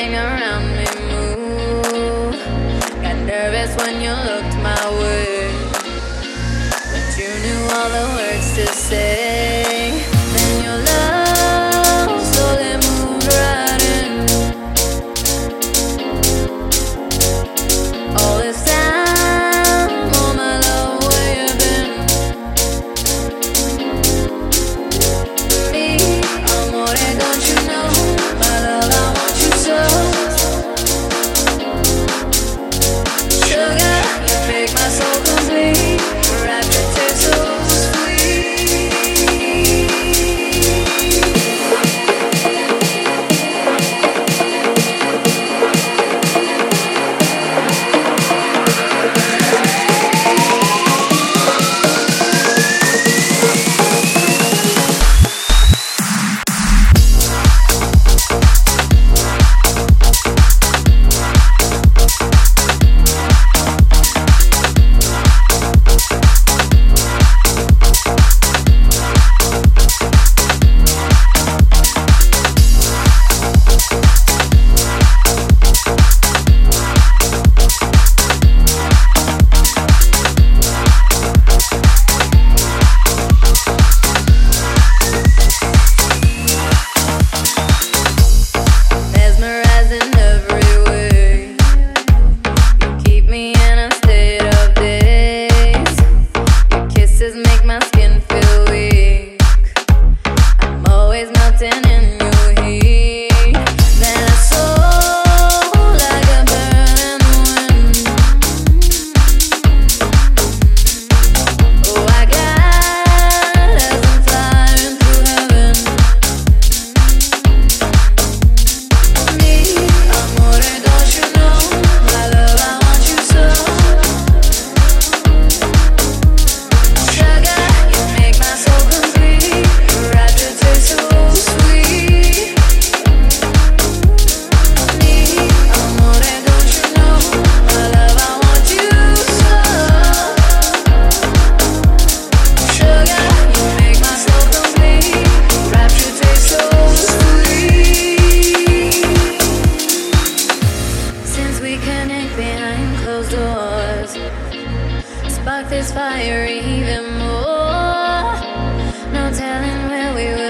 everything around me move. Got nervous when you look. skin fit. spark this fire even more. No telling where we will.